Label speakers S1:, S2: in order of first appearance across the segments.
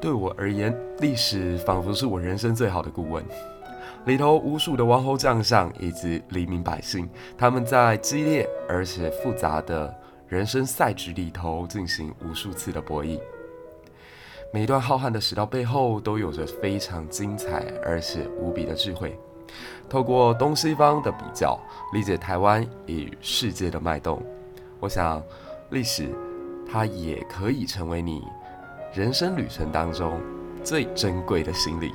S1: 对我而言，历史仿佛是我人生最好的顾问。里头无数的王侯将相以及黎民百姓，他们在激烈而且复杂的人生赛局里头进行无数次的博弈。每一段浩瀚的史料背后，都有着非常精彩而且无比的智慧。透过东西方的比较，理解台湾与世界的脉动。我想，历史它也可以成为你人生旅程当中最珍贵的行李。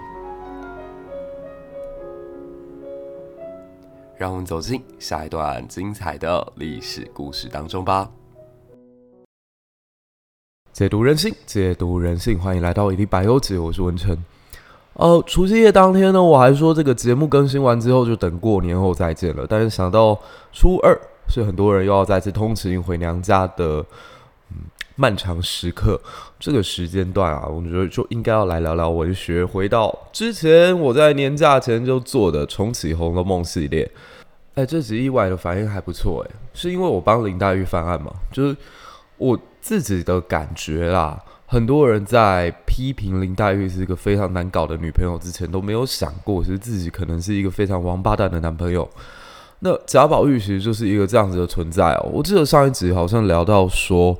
S1: 让我们走进下一段精彩的历史故事当中吧。解读人性，解读人性，欢迎来到一历百忧解，我是文成。呃，除夕夜当天呢，我还说这个节目更新完之后就等过年后再见了，但是想到初二是很多人又要再次通勤回娘家的。漫长时刻，这个时间段啊，我觉得就应该要来聊聊文学。回到之前我在年假前就做的重启《红楼梦》系列，哎，这集意外的反应还不错，哎，是因为我帮林黛玉翻案嘛？就是我自己的感觉啦。很多人在批评林黛玉是一个非常难搞的女朋友之前，都没有想过，其实自己可能是一个非常王八蛋的男朋友。那贾宝玉其实就是一个这样子的存在哦。我记得上一集好像聊到说。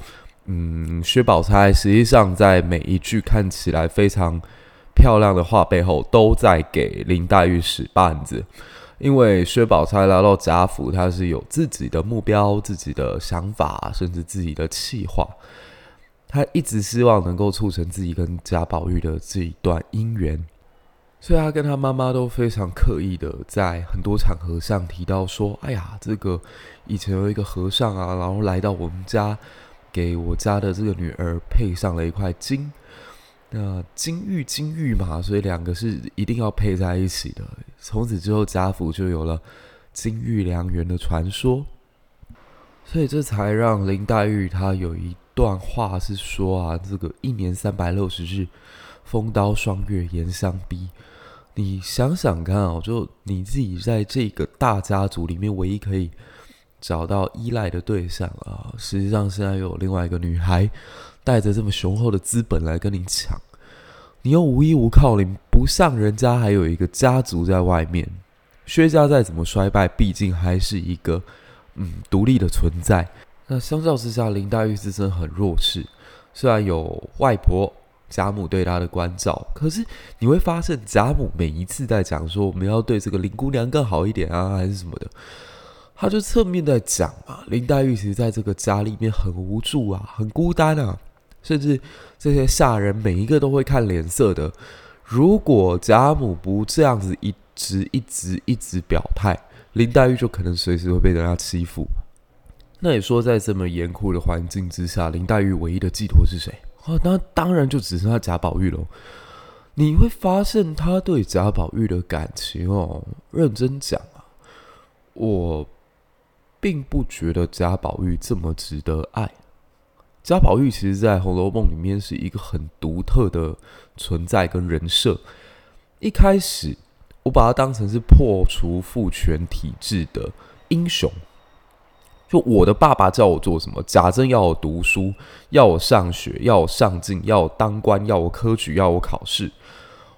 S1: 嗯，薛宝钗实际上在每一句看起来非常漂亮的话背后，都在给林黛玉使绊子。因为薛宝钗来到贾府，她是有自己的目标、自己的想法，甚至自己的计划。他一直希望能够促成自己跟贾宝玉的这一段姻缘，所以他跟他妈妈都非常刻意的在很多场合上提到说：“哎呀，这个以前有一个和尚啊，然后来到我们家。”给我家的这个女儿配上了一块金，那金玉金玉嘛，所以两个是一定要配在一起的。从此之后，贾府就有了金玉良缘的传说。所以这才让林黛玉她有一段话是说啊，这个一年三百六十日，风刀霜月严相逼。你想想看哦，就你自己在这个大家族里面，唯一可以。找到依赖的对象啊，实际上现在又有另外一个女孩，带着这么雄厚的资本来跟你抢，你又无依无靠，你不像人家还有一个家族在外面。薛家再怎么衰败，毕竟还是一个嗯独立的存在。那相较之下，林黛玉自身很弱势，虽然有外婆贾母对她的关照，可是你会发现贾母每一次在讲说我们要对这个林姑娘更好一点啊，还是什么的。他就侧面在讲嘛，林黛玉其实在这个家里面很无助啊，很孤单啊，甚至这些下人每一个都会看脸色的。如果贾母不这样子一直一直一直表态，林黛玉就可能随时会被人家欺负。那你说，在这么严酷的环境之下，林黛玉唯一的寄托是谁？哦，那当然就只剩下贾宝玉喽。你会发现他对贾宝玉的感情哦，认真讲啊，我。并不觉得贾宝玉这么值得爱。贾宝玉其实，在《红楼梦》里面是一个很独特的存在跟人设。一开始，我把他当成是破除父权体制的英雄。就我的爸爸叫我做什么，贾政要我读书，要我上学，要我上进，要我当官，要我科举，要我考试，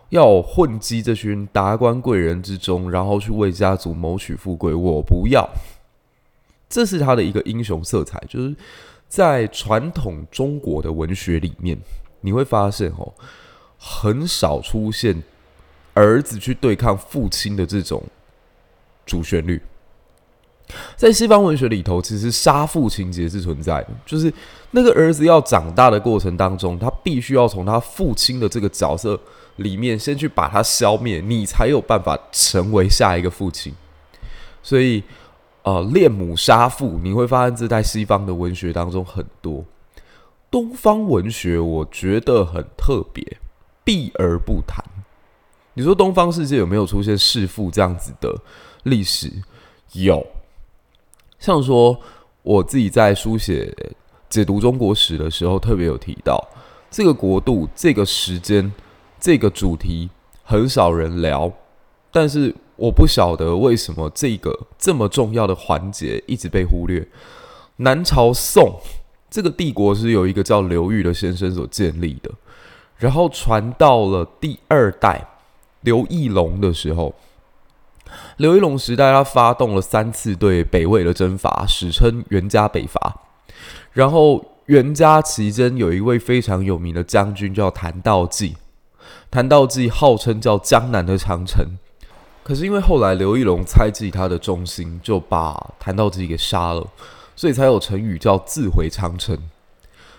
S1: 要我混迹这群达官贵人之中，然后去为家族谋取富贵。我不要。这是他的一个英雄色彩，就是在传统中国的文学里面，你会发现哦，很少出现儿子去对抗父亲的这种主旋律。在西方文学里头，其实杀父情节是存在的，就是那个儿子要长大的过程当中，他必须要从他父亲的这个角色里面先去把他消灭，你才有办法成为下一个父亲。所以。呃，恋母杀父，你会发现这在西方的文学当中很多。东方文学我觉得很特别，避而不谈。你说东方世界有没有出现弑父这样子的历史？有。像说我自己在书写解读中国史的时候，特别有提到这个国度、这个时间、这个主题，很少人聊，但是。我不晓得为什么这个这么重要的环节一直被忽略。南朝宋这个帝国是由一个叫刘裕的先生所建立的，然后传到了第二代刘义隆的时候，刘义隆时代他发动了三次对北魏的征伐，史称袁家北伐。然后袁家期间有一位非常有名的将军叫谭道济，谭道济号称叫江南的长城。可是因为后来刘义隆猜忌他的忠心，就把谭道济给杀了，所以才有成语叫自毁长城。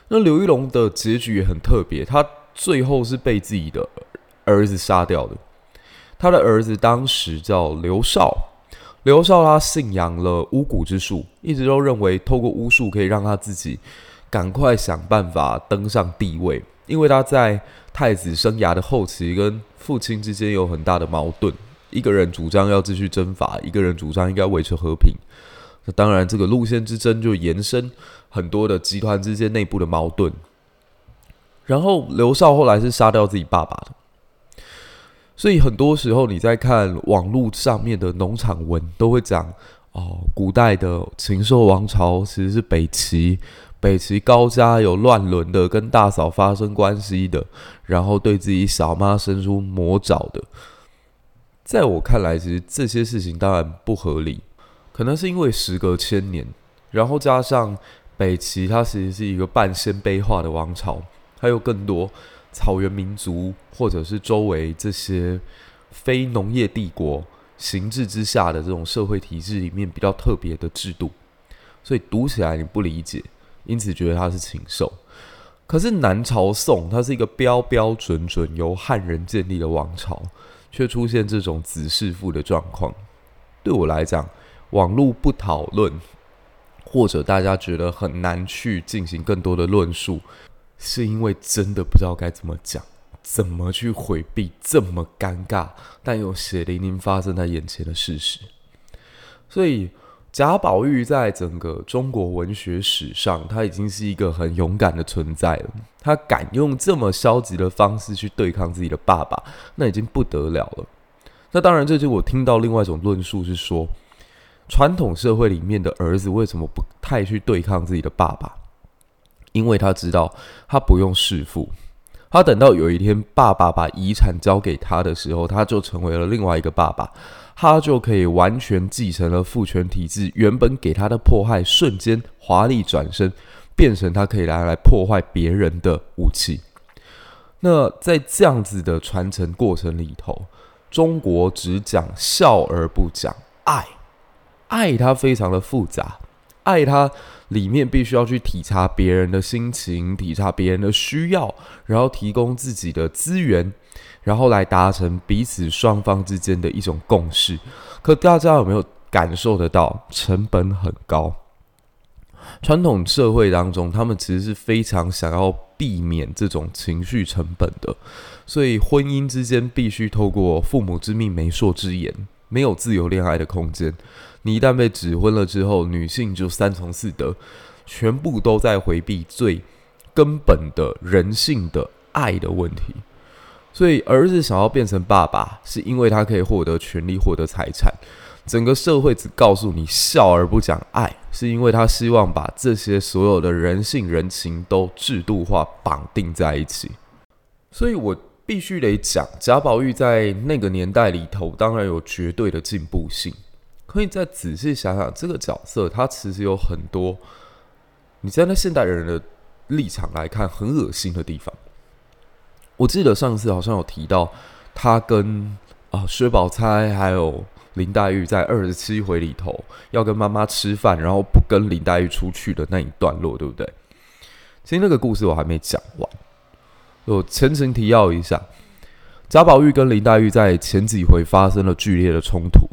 S1: 那刘义隆的结局也很特别，他最后是被自己的儿子杀掉的。他的儿子当时叫刘绍，刘绍他信仰了巫蛊之术，一直都认为透过巫术可以让他自己赶快想办法登上帝位，因为他在太子生涯的后期跟父亲之间有很大的矛盾。一个人主张要继续征伐，一个人主张应该维持和平。那当然，这个路线之争就延伸很多的集团之间内部的矛盾。然后刘少后来是杀掉自己爸爸的，所以很多时候你在看网络上面的农场文，都会讲哦，古代的禽兽王朝其实是北齐，北齐高家有乱伦的，跟大嫂发生关系的，然后对自己小妈伸出魔爪的。在我看来，其实这些事情当然不合理，可能是因为时隔千年，然后加上北齐它其实是一个半鲜卑化的王朝，还有更多草原民族或者是周围这些非农业帝国形制之下的这种社会体制里面比较特别的制度，所以读起来你不理解，因此觉得它是禽兽。可是南朝宋，它是一个标标准准由汉人建立的王朝。却出现这种子弑父的状况，对我来讲，网络不讨论，或者大家觉得很难去进行更多的论述，是因为真的不知道该怎么讲，怎么去回避这么尴尬但又血淋淋发生在眼前的事实，所以。贾宝玉在整个中国文学史上，他已经是一个很勇敢的存在了。他敢用这么消极的方式去对抗自己的爸爸，那已经不得了了。那当然，这就我听到另外一种论述是说，传统社会里面的儿子为什么不太去对抗自己的爸爸？因为他知道他不用弑父，他等到有一天爸爸把遗产交给他的时候，他就成为了另外一个爸爸。他就可以完全继承了父权体制原本给他的迫害，瞬间华丽转身，变成他可以拿来破坏别人的武器。那在这样子的传承过程里头，中国只讲孝而不讲爱，爱它非常的复杂，爱它里面必须要去体察别人的心情，体察别人的需要，然后提供自己的资源。然后来达成彼此双方之间的一种共识，可大家有没有感受得到？成本很高。传统社会当中，他们其实是非常想要避免这种情绪成本的，所以婚姻之间必须透过父母之命、媒妁之言，没有自由恋爱的空间。你一旦被指婚了之后，女性就三从四德，全部都在回避最根本的人性的爱的问题。所以，儿子想要变成爸爸，是因为他可以获得权力、获得财产。整个社会只告诉你孝而不讲爱，是因为他希望把这些所有的人性、人情都制度化、绑定在一起。所以我必须得讲，贾宝玉在那个年代里头，当然有绝对的进步性。可以再仔细想想，这个角色他其实有很多，你站在现代人的立场来看，很恶心的地方。我记得上次好像有提到，他跟啊薛宝钗还有林黛玉在二十七回里头要跟妈妈吃饭，然后不跟林黛玉出去的那一段落，对不对？其实那个故事我还没讲完，我前情提要一下：贾宝玉跟林黛玉在前几回发生了剧烈的冲突，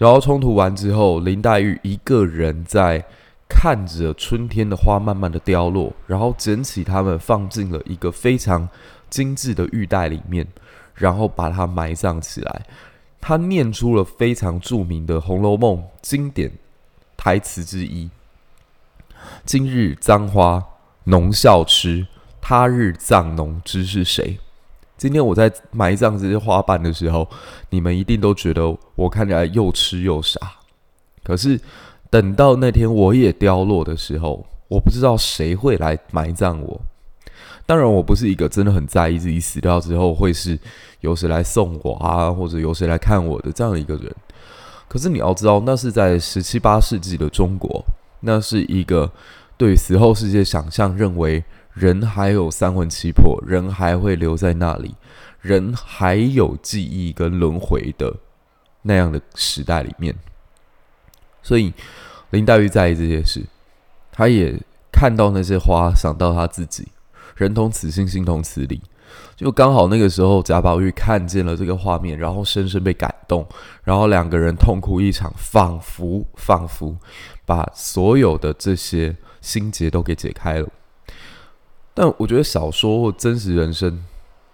S1: 然后冲突完之后，林黛玉一个人在看着春天的花慢慢的凋落，然后捡起它们放进了一个非常。精致的玉带里面，然后把它埋葬起来。他念出了非常著名的《红楼梦》经典台词之一：“今日簪花农笑痴，他日葬农知是谁？”今天我在埋葬这些花瓣的时候，你们一定都觉得我看起来又痴又傻。可是等到那天我也凋落的时候，我不知道谁会来埋葬我。当然，我不是一个真的很在意自己死掉之后会是有谁来送我啊，或者有谁来看我的这样一个人。可是你要知道，那是在十七八世纪的中国，那是一个对死后世界想象，认为人还有三魂七魄，人还会留在那里，人还有记忆跟轮回的那样的时代里面。所以林黛玉在意这些事，她也看到那些花，想到她自己。人同此心，心同此理。就刚好那个时候，贾宝玉看见了这个画面，然后深深被感动，然后两个人痛哭一场，仿佛仿佛把所有的这些心结都给解开了。但我觉得小说或真实人生，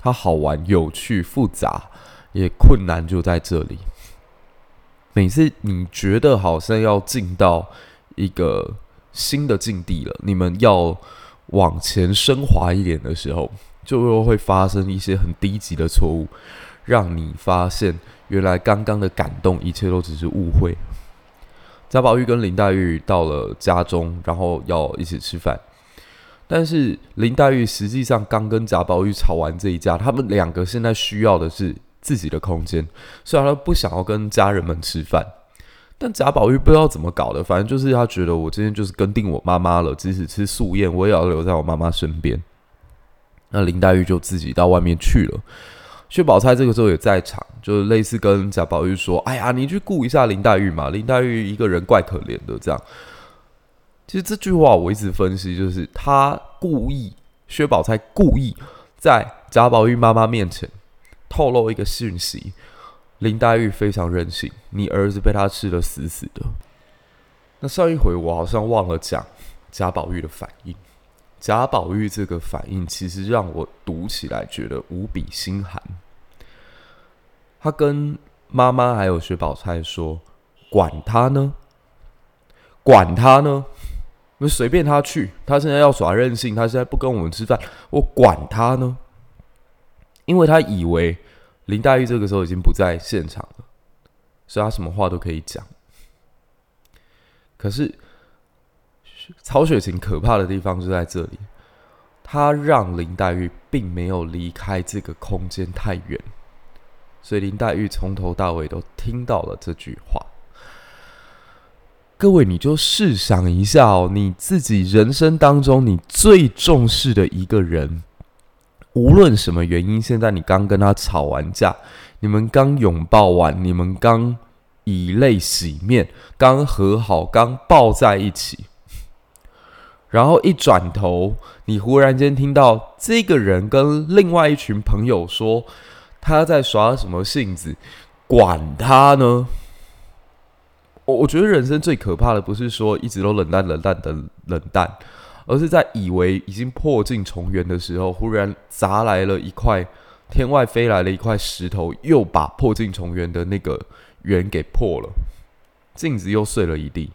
S1: 它好玩、有趣、复杂，也困难就在这里。每次你觉得好像要进到一个新的境地了，你们要往前升华一点的时候，就又会发生一些很低级的错误，让你发现原来刚刚的感动，一切都只是误会。贾宝玉跟林黛玉到了家中，然后要一起吃饭，但是林黛玉实际上刚跟贾宝玉吵完这一架，他们两个现在需要的是。自己的空间，虽然他不想要跟家人们吃饭，但贾宝玉不知道怎么搞的，反正就是他觉得我今天就是跟定我妈妈了，即使吃素宴，我也要留在我妈妈身边。那林黛玉就自己到外面去了。薛宝钗这个时候也在场，就是类似跟贾宝玉说：“哎呀，你去顾一下林黛玉嘛，林黛玉一个人怪可怜的。”这样，其实这句话我一直分析，就是他故意，薛宝钗故意在贾宝玉妈妈面前。透露一个讯息，林黛玉非常任性，你儿子被他吃得死死的。那上一回我好像忘了讲贾宝玉的反应，贾宝玉这个反应其实让我读起来觉得无比心寒。他跟妈妈还有薛宝钗说：“管他呢，管他呢，我随便他去。他现在要耍任性，他现在不跟我们吃饭，我管他呢。”因为他以为林黛玉这个时候已经不在现场了，所以他什么话都可以讲。可是曹雪芹可怕的地方就在这里，他让林黛玉并没有离开这个空间太远，所以林黛玉从头到尾都听到了这句话。各位，你就试想一下哦，你自己人生当中你最重视的一个人。无论什么原因，现在你刚跟他吵完架，你们刚拥抱完，你们刚以泪洗面，刚和好，刚抱在一起，然后一转头，你忽然间听到这个人跟另外一群朋友说他在耍什么性子，管他呢？我我觉得人生最可怕的不是说一直都冷淡、冷淡的冷淡。而是在以为已经破镜重圆的时候，忽然砸来了一块天外飞来了一块石头，又把破镜重圆的那个圆给破了，镜子又碎了一地。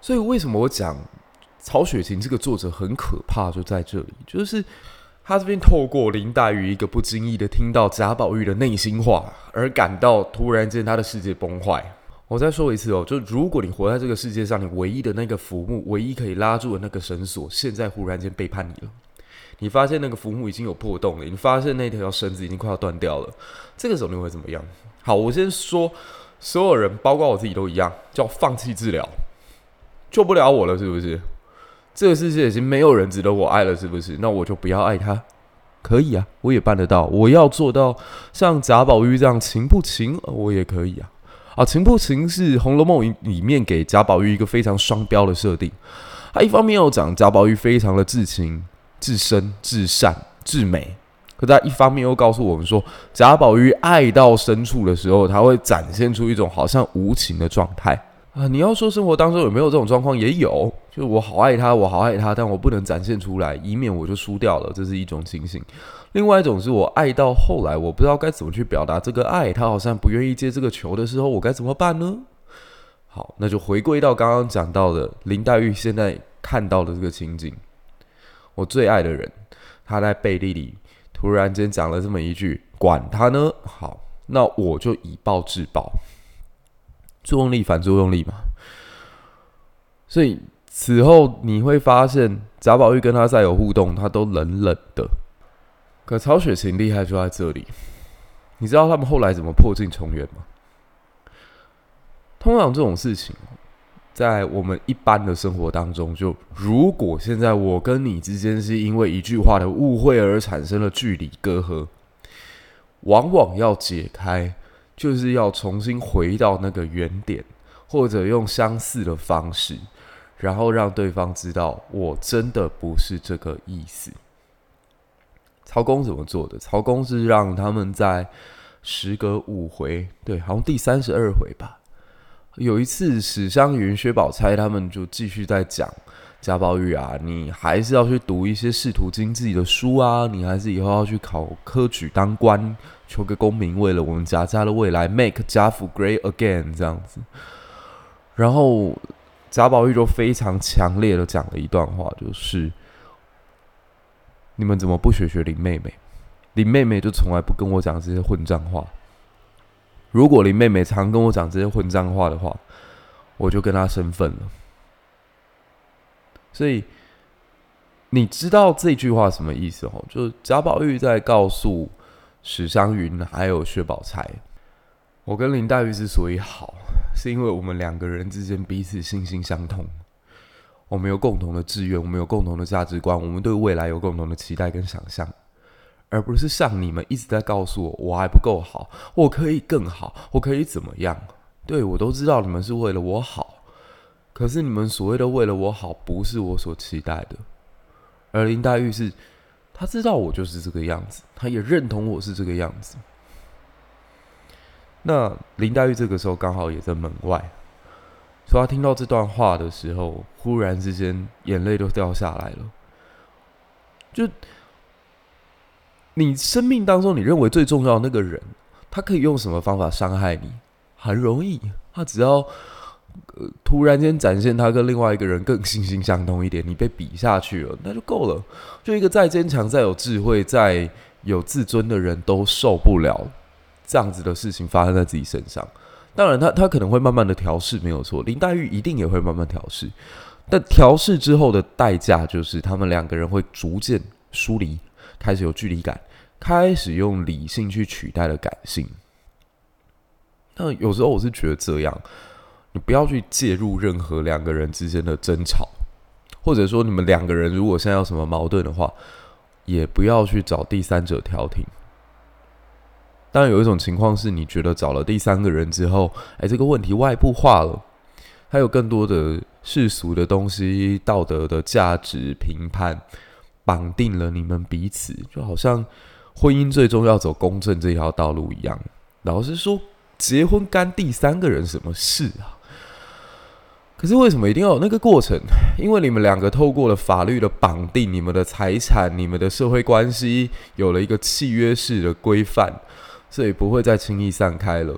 S1: 所以为什么我讲曹雪芹这个作者很可怕，就在这里，就是他这边透过林黛玉一个不经意的听到贾宝玉的内心话，而感到突然间他的世界崩坏。我再说一次哦，就如果你活在这个世界上，你唯一的那个浮木，唯一可以拉住的那个绳索，现在忽然间背叛你了。你发现那个浮木已经有破洞了，你发现那条绳子已经快要断掉了。这个时候你会怎么样？好，我先说，所有人，包括我自己都一样，叫放弃治疗，救不了我了，是不是？这个世界已经没有人值得我爱了，是不是？那我就不要爱他，可以啊，我也办得到。我要做到像贾宝玉这样情不情，我也可以啊。啊，情不情是《红楼梦》里面给贾宝玉一个非常双标的设定。他一方面要讲贾宝玉非常的至情、至深、至善、至美，可他一方面又告诉我们说，贾宝玉爱到深处的时候，他会展现出一种好像无情的状态。啊，你要说生活当中有没有这种状况？也有，就是我好爱他，我好爱他，但我不能展现出来，以免我就输掉了，这是一种情形。另外一种是我爱到后来，我不知道该怎么去表达这个爱，他好像不愿意接这个球的时候，我该怎么办呢？好，那就回归到刚刚讲到的林黛玉现在看到的这个情景，我最爱的人，他在背地里突然间讲了这么一句：“管他呢。”好，那我就以暴制暴。作用力反作用力嘛，所以此后你会发现，贾宝玉跟他再有互动，他都冷冷的。可曹雪芹厉害就在这里，你知道他们后来怎么破镜重圆吗？通常这种事情，在我们一般的生活当中，就如果现在我跟你之间是因为一句话的误会而产生了距离隔阂，往往要解开，就是要重新回到那个原点，或者用相似的方式，然后让对方知道我真的不是这个意思。曹公怎么做的？曹公是让他们在时隔五回，对，好像第三十二回吧。有一次，史湘云、薛宝钗他们就继续在讲贾宝玉啊，你还是要去读一些仕途经济的书啊，你还是以后要去考科举当官，求个功名，为了我们贾家的未来，make 贾府 great again 这样子。然后贾宝玉就非常强烈的讲了一段话，就是你们怎么不学学林妹妹？林妹妹就从来不跟我讲这些混账话。如果林妹妹常跟我讲这些混账话的话，我就跟她生分了。所以你知道这句话什么意思哦？就是贾宝玉在告诉史湘云还有薛宝钗，我跟林黛玉之所以好，是因为我们两个人之间彼此心心相通，我们有共同的志愿，我们有共同的价值观，我们对未来有共同的期待跟想象。而不是像你们一直在告诉我，我还不够好，我可以更好，我可以怎么样？对，我都知道你们是为了我好，可是你们所谓的为了我好，不是我所期待的。而林黛玉是，她知道我就是这个样子，她也认同我是这个样子。那林黛玉这个时候刚好也在门外，所以她听到这段话的时候，忽然之间眼泪都掉下来了，就。你生命当中，你认为最重要的那个人，他可以用什么方法伤害你？很容易，他只要呃突然间展现他跟另外一个人更心心相通一点，你被比下去了，那就够了。就一个再坚强、再有智慧、再有自尊的人都受不了这样子的事情发生在自己身上。当然他，他可能会慢慢的调试，没有错。林黛玉一定也会慢慢调试，但调试之后的代价就是他们两个人会逐渐疏离。开始有距离感，开始用理性去取代了感性。那有时候我是觉得这样，你不要去介入任何两个人之间的争吵，或者说你们两个人如果现在有什么矛盾的话，也不要去找第三者调停。当然，有一种情况是你觉得找了第三个人之后，哎，这个问题外部化了，还有更多的世俗的东西、道德的价值评判。绑定了你们彼此，就好像婚姻最终要走公正这条道路一样。老实说，结婚干第三个人什么事啊？可是为什么一定要有那个过程？因为你们两个透过了法律的绑定，你们的财产、你们的社会关系有了一个契约式的规范，所以不会再轻易散开了。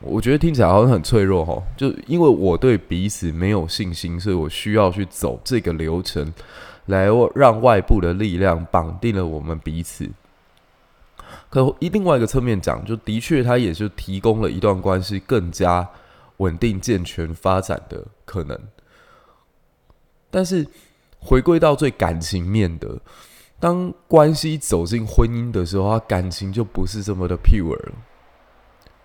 S1: 我觉得听起来好像很脆弱哈，就因为我对彼此没有信心，所以我需要去走这个流程。来让外部的力量绑定了我们彼此。可一另外一个侧面讲，就的确，它也是提供了一段关系更加稳定、健全发展的可能。但是回归到最感情面的，当关系走进婚姻的时候，他感情就不是这么的 pure 了。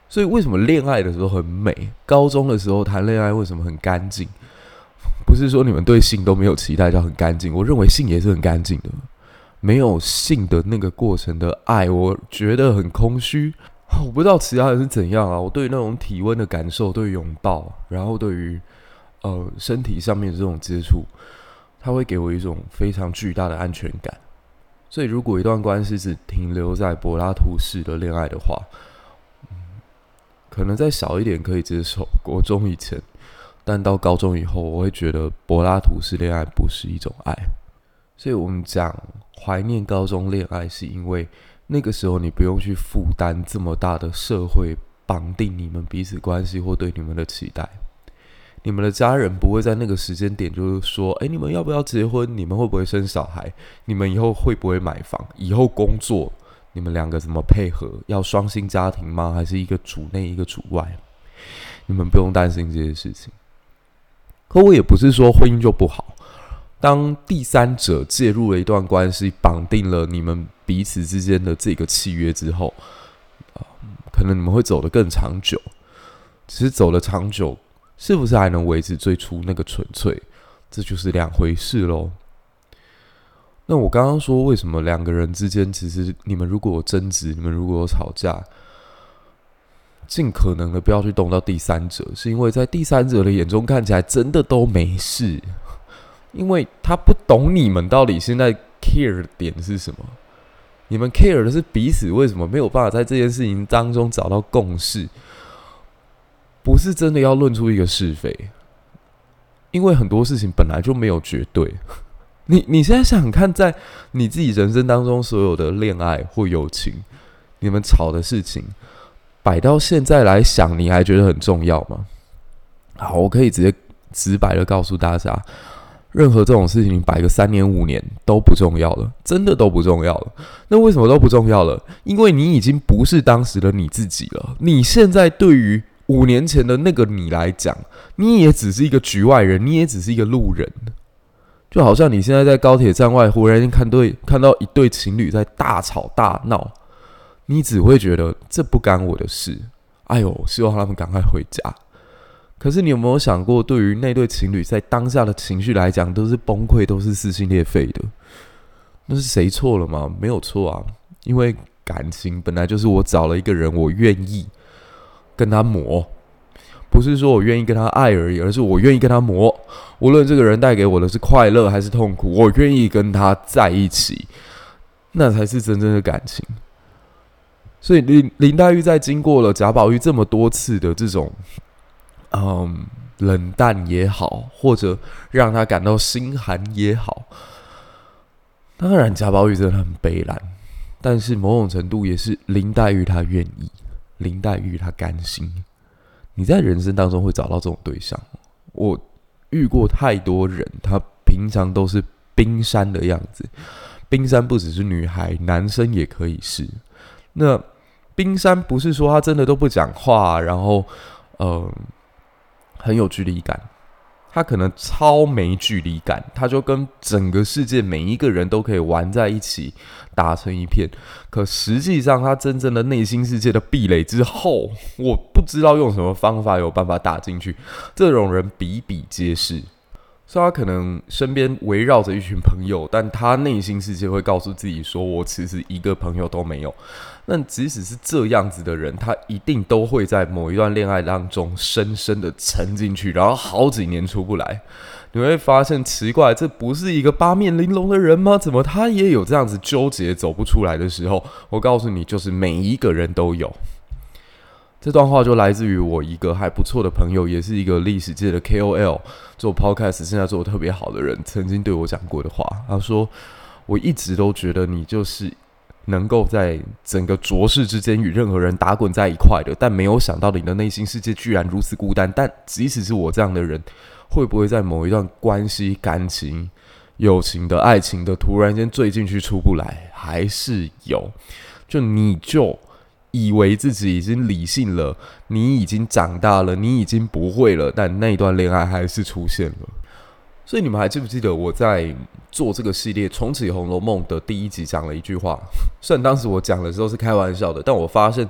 S1: 所以为什么恋爱的时候很美？高中的时候谈恋爱为什么很干净？不是说你们对性都没有期待，叫很干净。我认为性也是很干净的，没有性的那个过程的爱，我觉得很空虚。我不知道其他人是怎样啊。我对那种体温的感受，对拥抱，然后对于呃身体上面的这种接触，它会给我一种非常巨大的安全感。所以，如果一段关系只停留在柏拉图式的恋爱的话，可能再小一点可以接受。国中以前。但到高中以后，我会觉得柏拉图式恋爱不是一种爱，所以我们讲怀念高中恋爱，是因为那个时候你不用去负担这么大的社会绑定你们彼此关系或对你们的期待，你们的家人不会在那个时间点就是说，哎，你们要不要结婚？你们会不会生小孩？你们以后会不会买房？以后工作你们两个怎么配合？要双薪家庭吗？还是一个主内一个主外？你们不用担心这些事情。可我也不是说婚姻就不好。当第三者介入了一段关系，绑定了你们彼此之间的这个契约之后，可能你们会走得更长久。只是走得长久，是不是还能维持最初那个纯粹，这就是两回事喽。那我刚刚说，为什么两个人之间，其实你们如果有争执，你们如果有吵架，尽可能的不要去动到第三者，是因为在第三者的眼中看起来真的都没事。因为他不懂你们到底现在 care 的点是什么，你们 care 的是彼此为什么没有办法在这件事情当中找到共识，不是真的要论出一个是非，因为很多事情本来就没有绝对。你你现在想看，在你自己人生当中所有的恋爱或友情，你们吵的事情摆到现在来想，你还觉得很重要吗？好，我可以直接直白的告诉大家。任何这种事情，摆个三年五年都不重要了，真的都不重要了。那为什么都不重要了？因为你已经不是当时的你自己了。你现在对于五年前的那个你来讲，你也只是一个局外人，你也只是一个路人。就好像你现在在高铁站外，忽然间看对看到一对情侣在大吵大闹，你只会觉得这不干我的事。哎呦，希望他们赶快回家。可是你有没有想过，对于那对情侣在当下的情绪来讲，都是崩溃，都是撕心裂肺的。那是谁错了吗？没有错啊，因为感情本来就是我找了一个人，我愿意跟他磨，不是说我愿意跟他爱而已，而是我愿意跟他磨。无论这个人带给我的是快乐还是痛苦，我愿意跟他在一起，那才是真正的感情。所以林林黛玉在经过了贾宝玉这么多次的这种。嗯，冷淡也好，或者让他感到心寒也好，当然贾宝玉真的很悲凉，但是某种程度也是林黛玉她愿意，林黛玉她甘心。你在人生当中会找到这种对象，我遇过太多人，他平常都是冰山的样子。冰山不只是女孩，男生也可以是。那冰山不是说他真的都不讲话，然后，嗯。很有距离感，他可能超没距离感，他就跟整个世界每一个人都可以玩在一起，打成一片。可实际上，他真正的内心世界的壁垒之后，我不知道用什么方法有办法打进去。这种人比比皆是。所以他可能身边围绕着一群朋友，但他内心世界会告诉自己说：“我其实一个朋友都没有。”那即使是这样子的人，他一定都会在某一段恋爱当中深深的沉进去，然后好几年出不来。你会发现奇怪，这不是一个八面玲珑的人吗？怎么他也有这样子纠结走不出来的时候？我告诉你，就是每一个人都有。这段话就来自于我一个还不错的朋友，也是一个历史界的 KOL，做 Podcast 现在做的特别好的人，曾经对我讲过的话。他说：“我一直都觉得你就是能够在整个浊世之间与任何人打滚在一块的，但没有想到你的内心世界居然如此孤单。但即使是我这样的人，会不会在某一段关系、感情、友情的、爱情的，突然间坠进去出不来，还是有？就你就。”以为自己已经理性了，你已经长大了，你已经不会了，但那一段恋爱还是出现了。所以你们还记不记得我在做这个系列《重启红楼梦》的第一集讲了一句话？虽然当时我讲的时候是开玩笑的，但我发现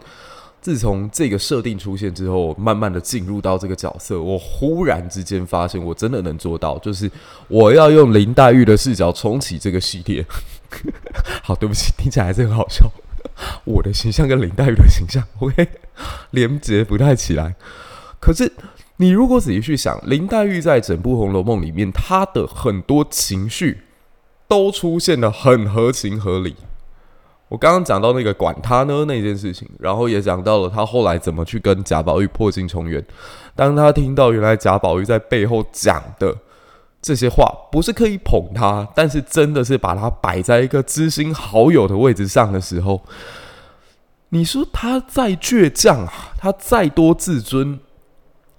S1: 自从这个设定出现之后，慢慢的进入到这个角色，我忽然之间发现我真的能做到，就是我要用林黛玉的视角重启这个系列。好，对不起，听起来还是很好笑。我的形象跟林黛玉的形象，OK，连接不太起来。可是你如果仔细去想，林黛玉在整部《红楼梦》里面，她的很多情绪都出现得很合情合理。我刚刚讲到那个管他呢那件事情，然后也讲到了她后来怎么去跟贾宝玉破镜重圆。当她听到原来贾宝玉在背后讲的。这些话不是刻意捧他，但是真的是把他摆在一个知心好友的位置上的时候，你说他再倔强，他再多自尊，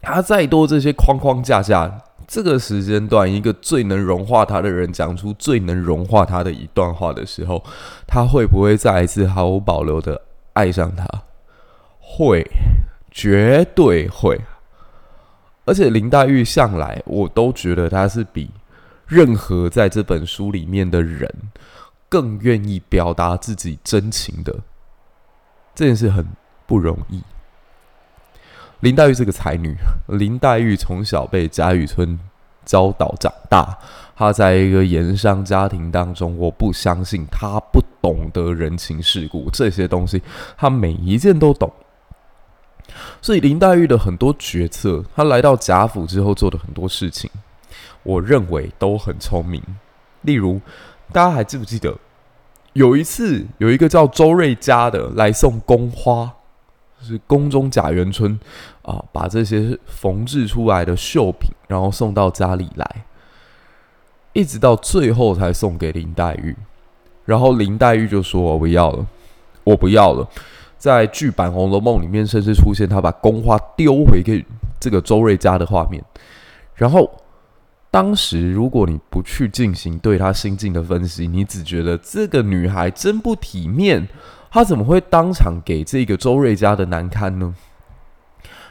S1: 他再多这些框框架架，这个时间段，一个最能融化他的人讲出最能融化他的一段话的时候，他会不会再一次毫无保留的爱上他？会，绝对会。而且林黛玉向来我都觉得她是比任何在这本书里面的人更愿意表达自己真情的，这件事很不容易。林黛玉是个才女，林黛玉从小被贾雨村教导长大，她在一个盐商家庭当中，我不相信她不懂得人情世故这些东西，她每一件都懂。所以林黛玉的很多决策，她来到贾府之后做的很多事情，我认为都很聪明。例如，大家还记不记得有一次有一个叫周瑞家的来送宫花，就是宫中贾元春啊，把这些缝制出来的绣品，然后送到家里来，一直到最后才送给林黛玉。然后林黛玉就说：“我不要了，我不要了。”在剧版《红楼梦》里面，甚至出现他把宫花丢回给这个周瑞家的画面。然后，当时如果你不去进行对他心境的分析，你只觉得这个女孩真不体面，她怎么会当场给这个周瑞家的难堪呢？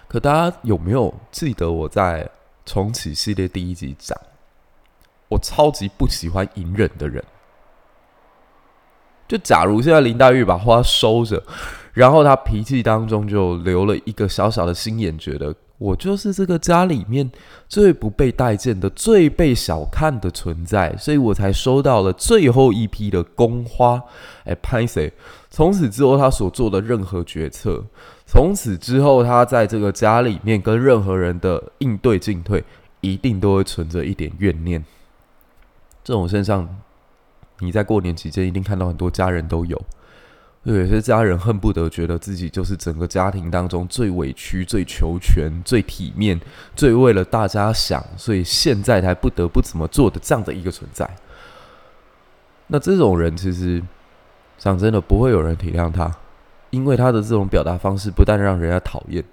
S1: 可大家有没有记得我在重启系列第一集讲，我超级不喜欢隐忍的人。就假如现在林黛玉把花收着。然后他脾气当中就留了一个小小的心眼，觉得我就是这个家里面最不被待见的、最被小看的存在，所以我才收到了最后一批的宫花。哎，拍谢！从此之后，他所做的任何决策，从此之后，他在这个家里面跟任何人的应对进退，一定都会存着一点怨念。这种现象，你在过年期间一定看到很多家人都有。对有些家人恨不得觉得自己就是整个家庭当中最委屈、最求全、最体面、最为了大家想，所以现在才不得不怎么做的这样的一个存在。那这种人其实讲真的不会有人体谅他，因为他的这种表达方式不但让人家讨厌，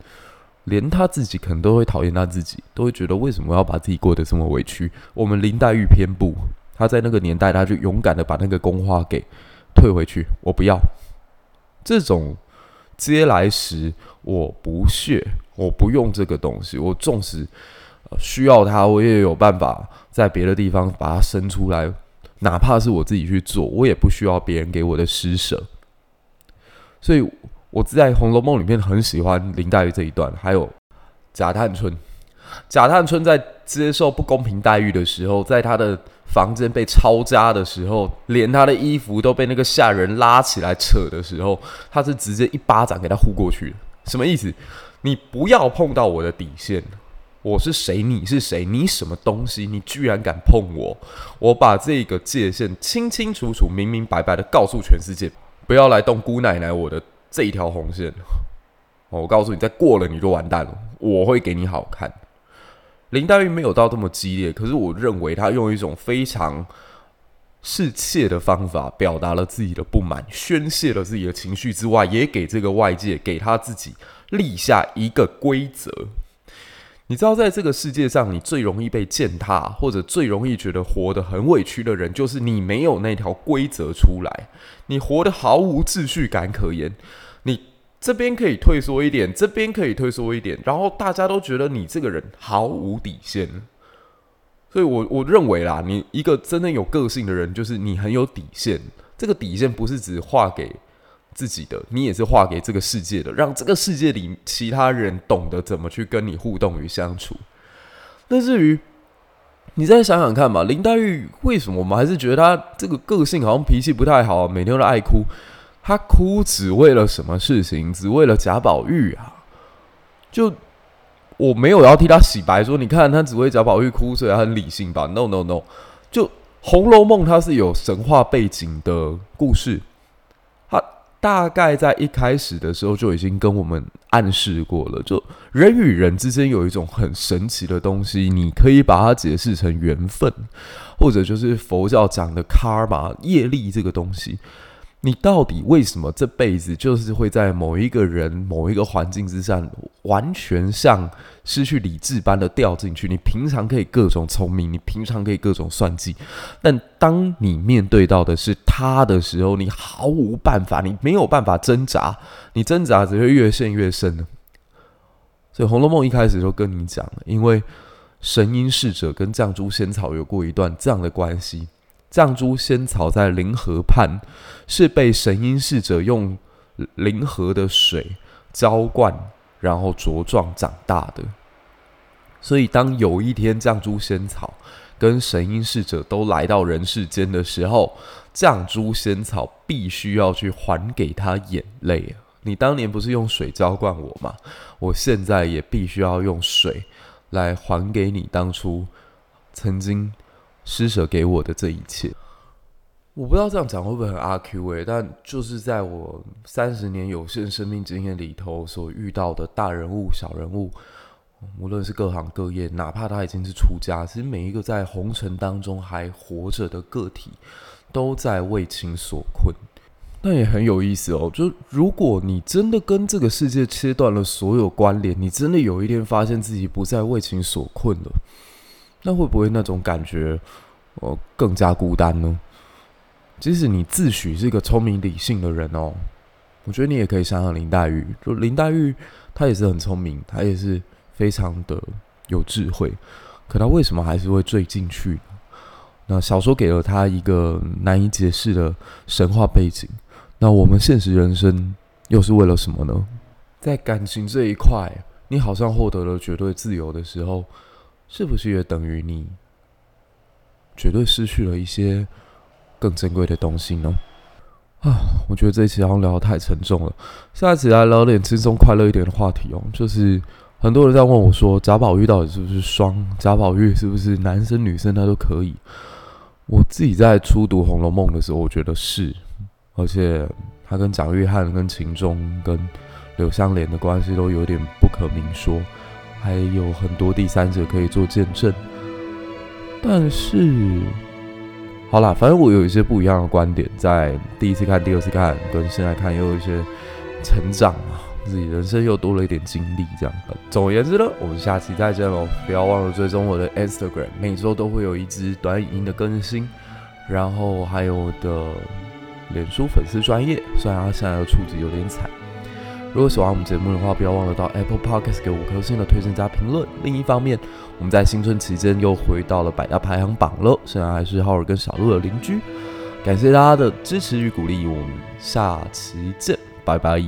S1: 连他自己可能都会讨厌他自己，都会觉得为什么要把自己过得这么委屈？我们林黛玉偏不，他在那个年代他就勇敢的把那个宫花给退回去，我不要。这种接来时，我不屑，我不用这个东西。我纵使需要它，我也有办法在别的地方把它生出来，哪怕是我自己去做，我也不需要别人给我的施舍。所以我在《红楼梦》里面很喜欢林黛玉这一段，还有贾探春。贾探春在接受不公平待遇的时候，在他的房间被抄家的时候，连他的衣服都被那个下人拉起来扯的时候，他是直接一巴掌给他呼过去。什么意思？你不要碰到我的底线！我是谁？你是谁？你什么东西？你居然敢碰我！我把这个界限清清楚楚、明明白白的告诉全世界，不要来动姑奶奶我的这一条红线。我告诉你，再过了你就完蛋了。我会给你好看。林黛玉没有到这么激烈，可是我认为她用一种非常适切的方法表达了自己的不满，宣泄了自己的情绪之外，也给这个外界，给她自己立下一个规则。你知道，在这个世界上，你最容易被践踏，或者最容易觉得活得很委屈的人，就是你没有那条规则出来，你活得毫无秩序感可言，你。这边可以退缩一点，这边可以退缩一点，然后大家都觉得你这个人毫无底线，所以我我认为啦，你一个真的有个性的人，就是你很有底线。这个底线不是只画给自己的，你也是画给这个世界的，让这个世界里其他人懂得怎么去跟你互动与相处。那至于你再想想看吧，林黛玉为什么我们还是觉得她这个个性好像脾气不太好，每天都爱哭？他哭只为了什么事情？只为了贾宝玉啊！就我没有要替他洗白，说你看他只为贾宝玉哭，所以他很理性吧？No No No！就《红楼梦》它是有神话背景的故事，它大概在一开始的时候就已经跟我们暗示过了，就人与人之间有一种很神奇的东西，你可以把它解释成缘分，或者就是佛教讲的卡玛业力这个东西。你到底为什么这辈子就是会在某一个人、某一个环境之上，完全像失去理智般的掉进去？你平常可以各种聪明，你平常可以各种算计，但当你面对到的是他的时候，你毫无办法，你没有办法挣扎，你挣扎只会越陷越深。所以《红楼梦》一开始就跟你讲了，因为神瑛侍者跟绛珠仙草有过一段这样的关系。绛珠仙草在灵河畔是被神瑛侍者用灵河的水浇灌，然后茁壮长大的。所以，当有一天绛珠仙草跟神瑛侍者都来到人世间的时候，绛珠仙草必须要去还给他眼泪。你当年不是用水浇灌我吗？我现在也必须要用水来还给你当初曾经施舍给我的这一切。我不知道这样讲会不会很阿 Q 欸，但就是在我三十年有限生命经验里头所遇到的大人物、小人物，无论是各行各业，哪怕他已经是出家，其实每一个在红尘当中还活着的个体，都在为情所困。那也很有意思哦，就如果你真的跟这个世界切断了所有关联，你真的有一天发现自己不再为情所困了，那会不会那种感觉，哦，更加孤单呢？即使你自诩是一个聪明理性的人哦，我觉得你也可以想想林黛玉，就林黛玉她也是很聪明，她也是非常的有智慧，可她为什么还是会坠进去？那小说给了她一个难以解释的神话背景。那我们现实人生又是为了什么呢？在感情这一块，你好像获得了绝对自由的时候，是不是也等于你绝对失去了一些更珍贵的东西呢？啊，我觉得这一期好像聊得太沉重了。下一期来聊点轻松快乐一点的话题哦。就是很多人在问我说，贾宝玉到底是不是双？贾宝玉是不是男生女生他都可以？我自己在初读《红楼梦》的时候，我觉得是。而且他跟蒋玉菡、跟秦钟、跟柳湘莲的关系都有点不可明说，还有很多第三者可以做见证。但是，好啦，反正我有一些不一样的观点，在第一次看、第二次看跟现在看，又有一些成长嘛，自己人生又多了一点经历，这样。总而言之呢，我们下期再见喽！不要忘了追踪我的 Instagram，每周都会有一支短影音的更新，然后还有我的。脸书粉丝专页，虽然他现在的触及有点惨。如果喜欢我们节目的话，不要忘了到 Apple Podcast 给五颗星的推荐加评论。另一方面，我们在新春期间又回到了百大排行榜了，现在还是浩尔跟小鹿的邻居。感谢大家的支持与鼓励，我们下期见，拜拜。